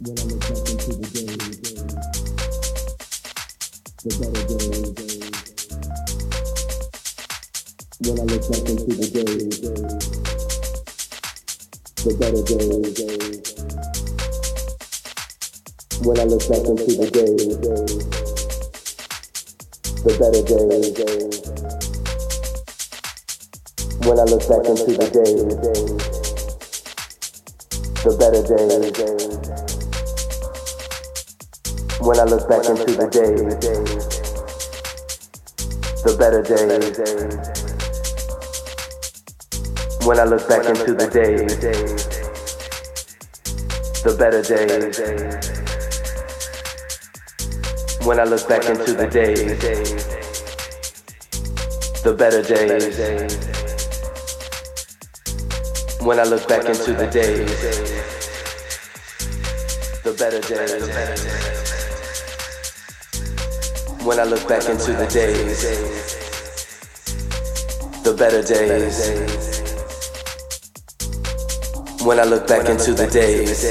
When I look back into the days, the better days. When I look back into the days, the better days. When I look back into the days, the better days. When I look back into the days, the better days. When I look back into the days, the better days. When I look back into the days, the better days. When I look back into the days, the better days. When I look back into the days, the better days. When I look back into the days, the better days. When I look back into the days,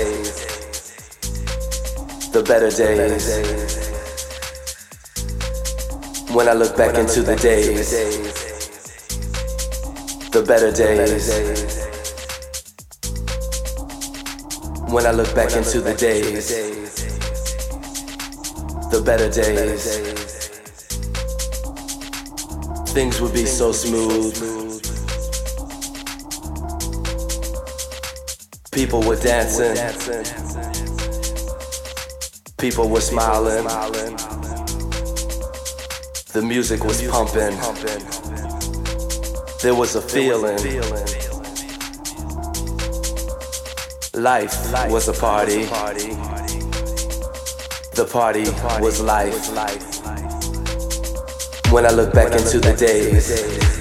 the better days. When I look back into the days, the better days. When I look back into the days, the better days things would be so smooth. People were dancing. People were smiling. The music was pumping. There was a feeling. Life was a party. The party was life when I look back into the days.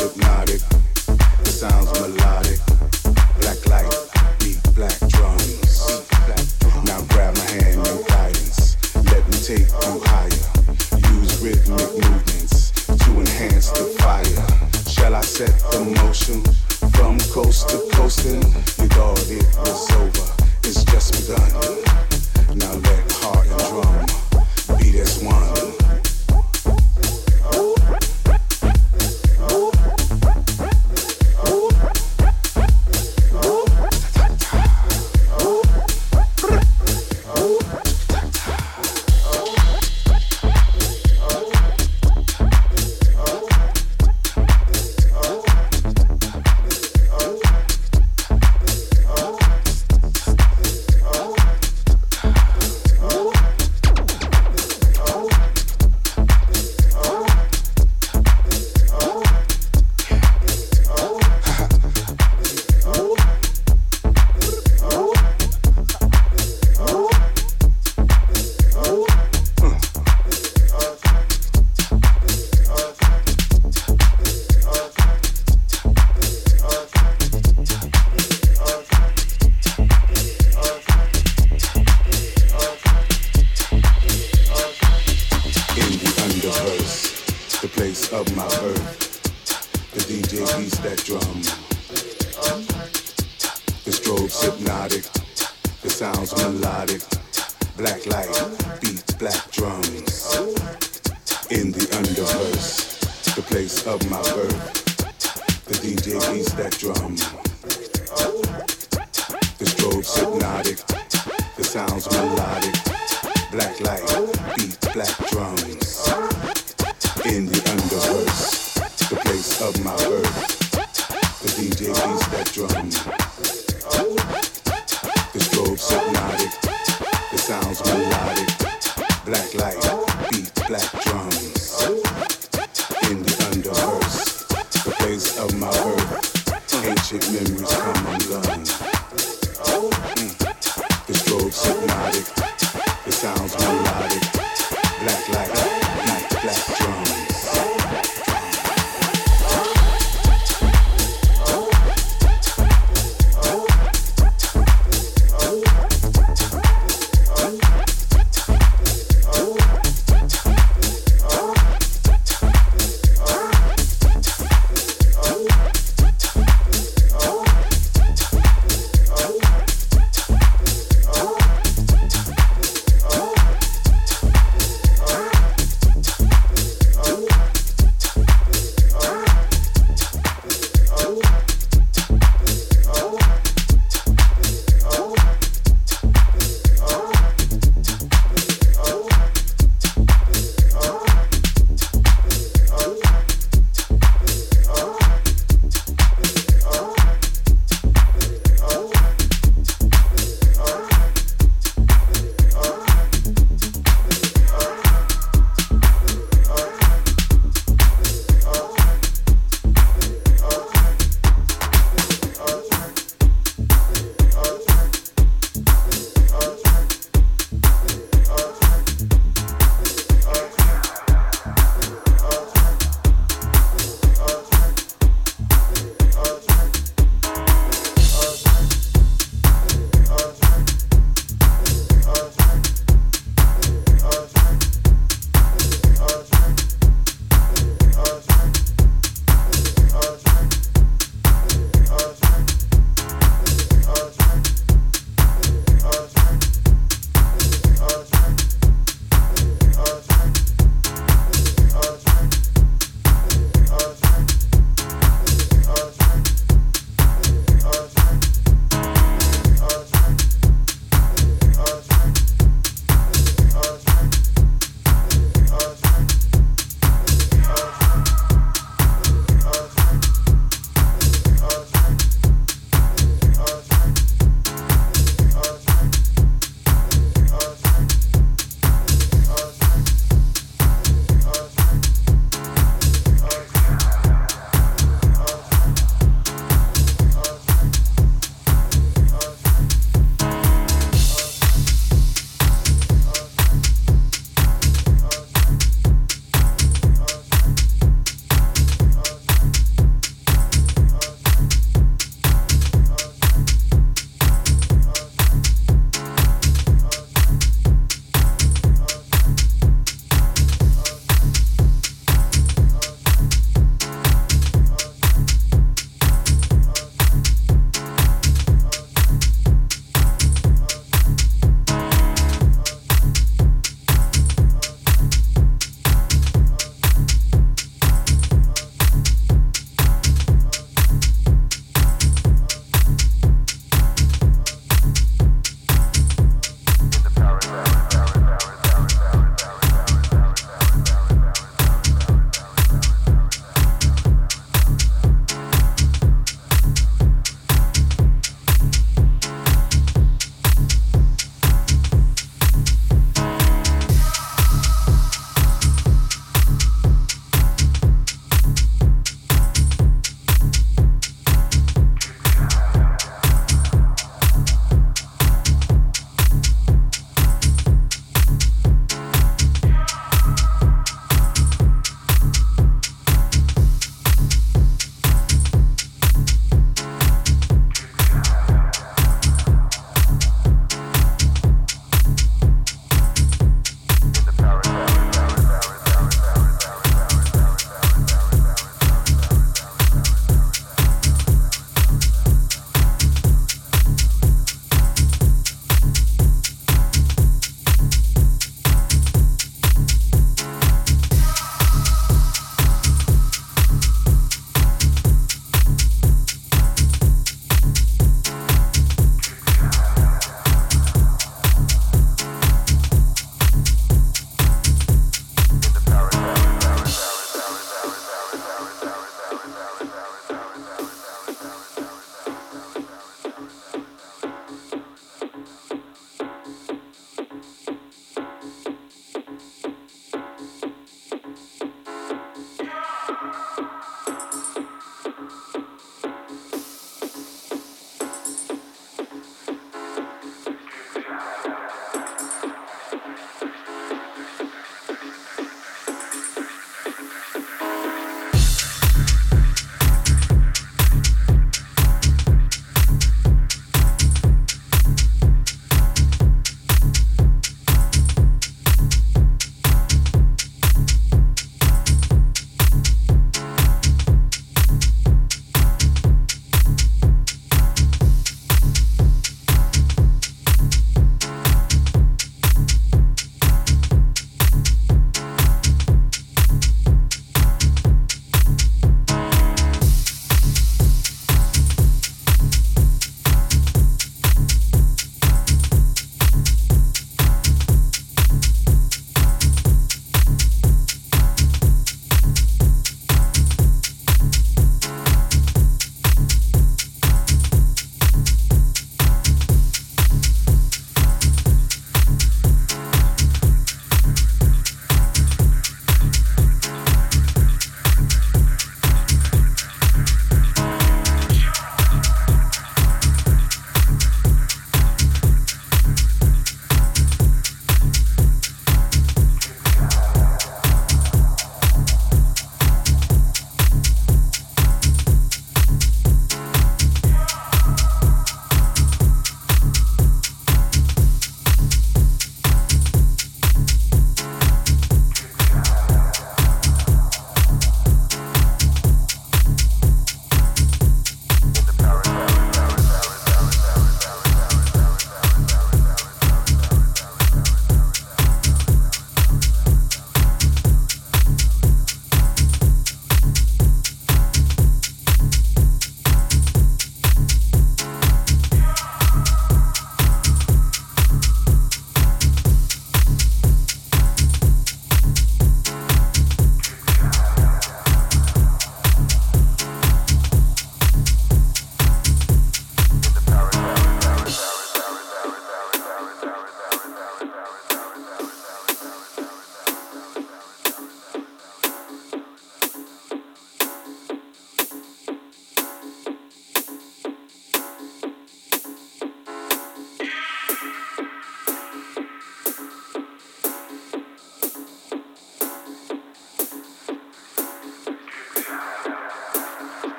hypnotic. Ancient memories come undone.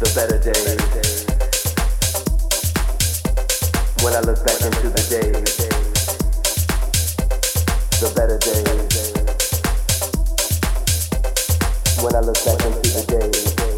the better days. When I look back into the days, the better days. When I look back into the days.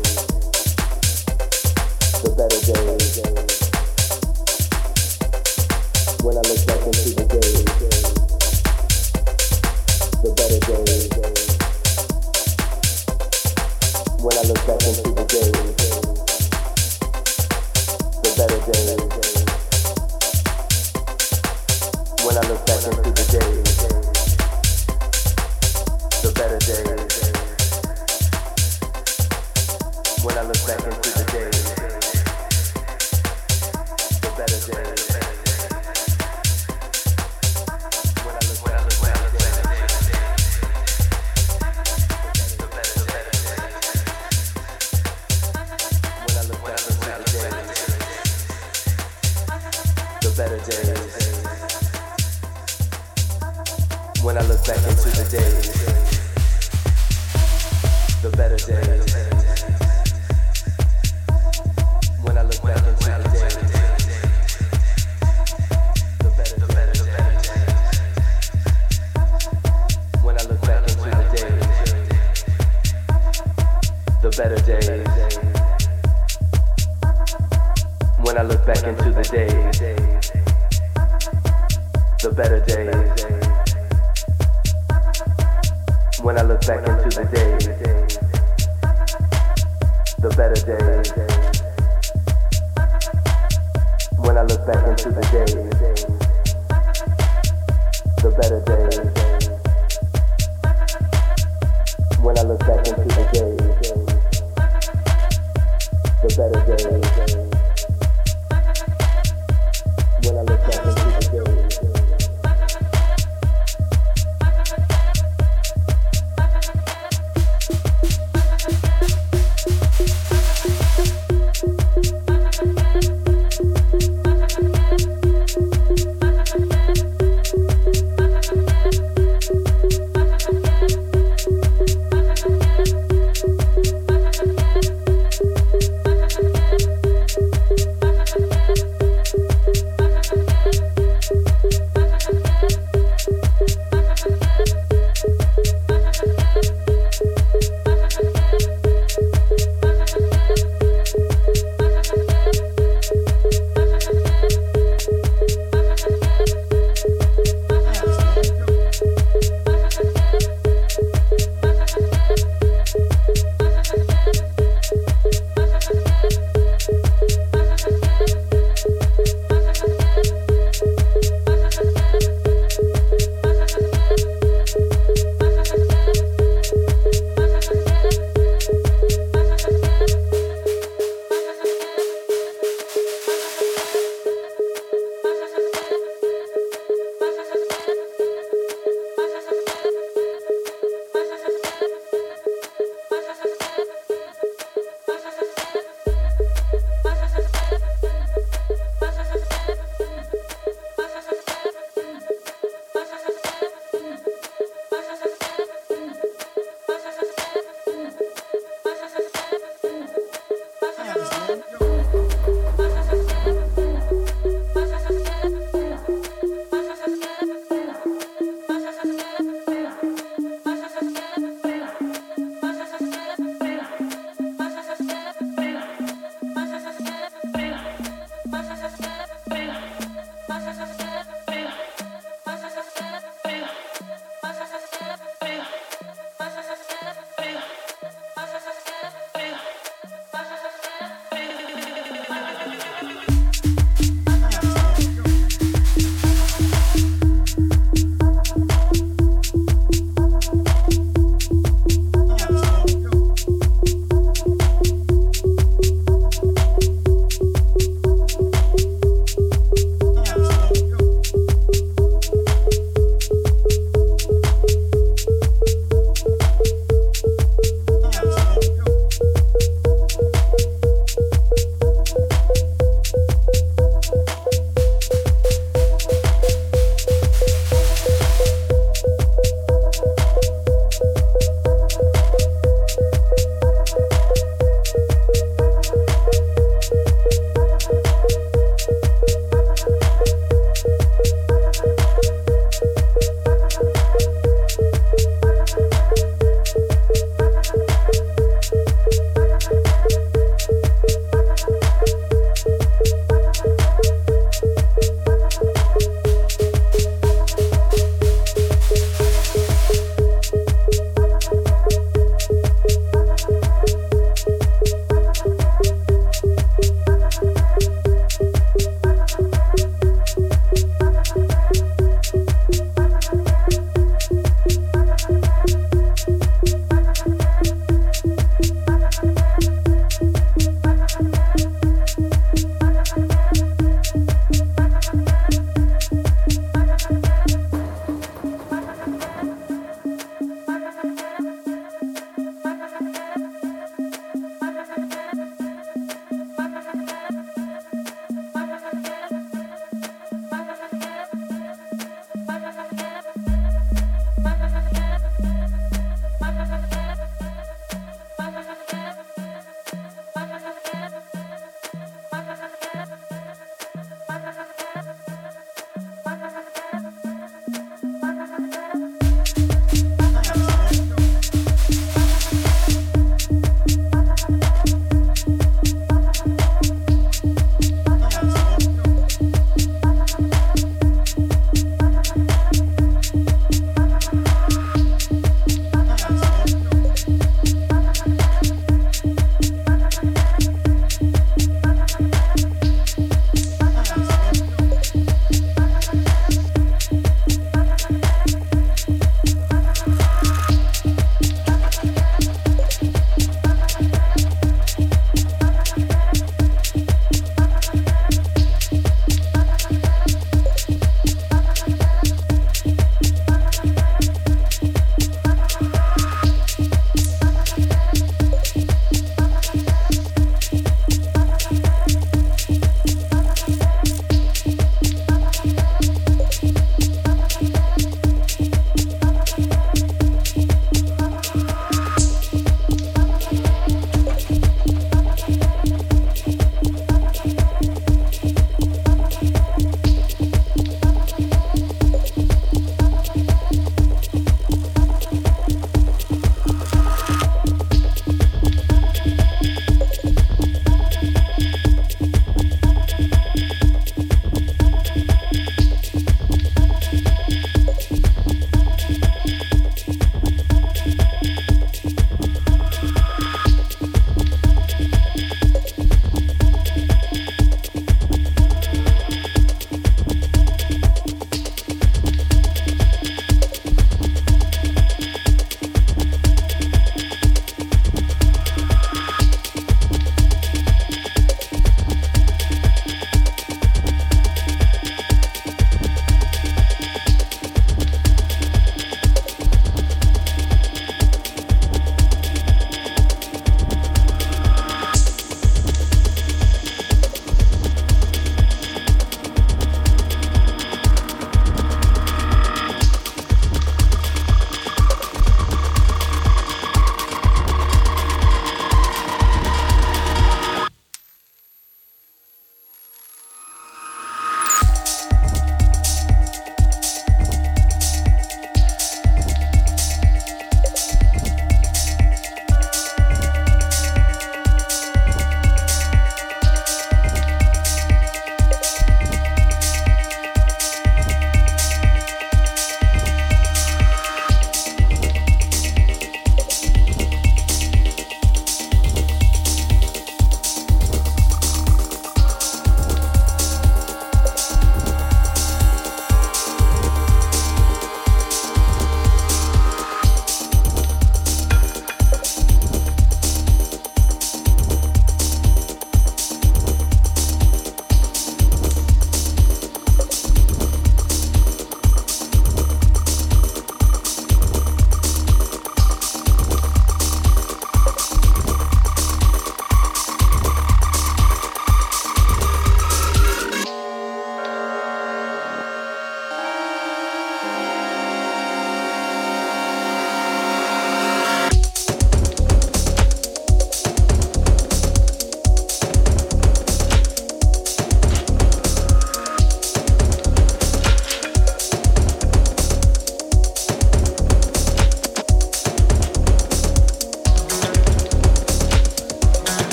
better day.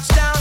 touchdown.